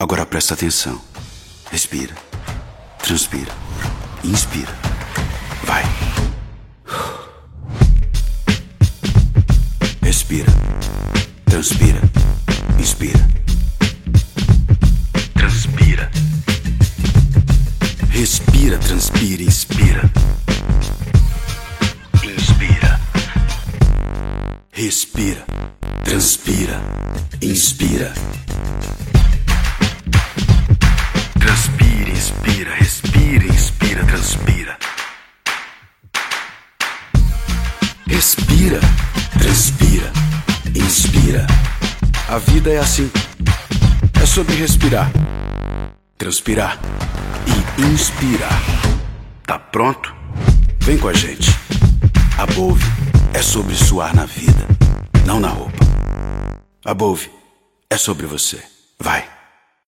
Agora presta atenção. Respira. Transpira. Inspira. Vai. Respira. Transpira. Inspira. Transpira. Respira, transpira, inspira. Inspira. Respira. Transpira. Inspira. Respira, transpira, inspira. A vida é assim. É sobre respirar, transpirar e inspirar. Tá pronto? Vem com a gente. A Bove é sobre suar na vida, não na roupa. A Bove é sobre você. Vai.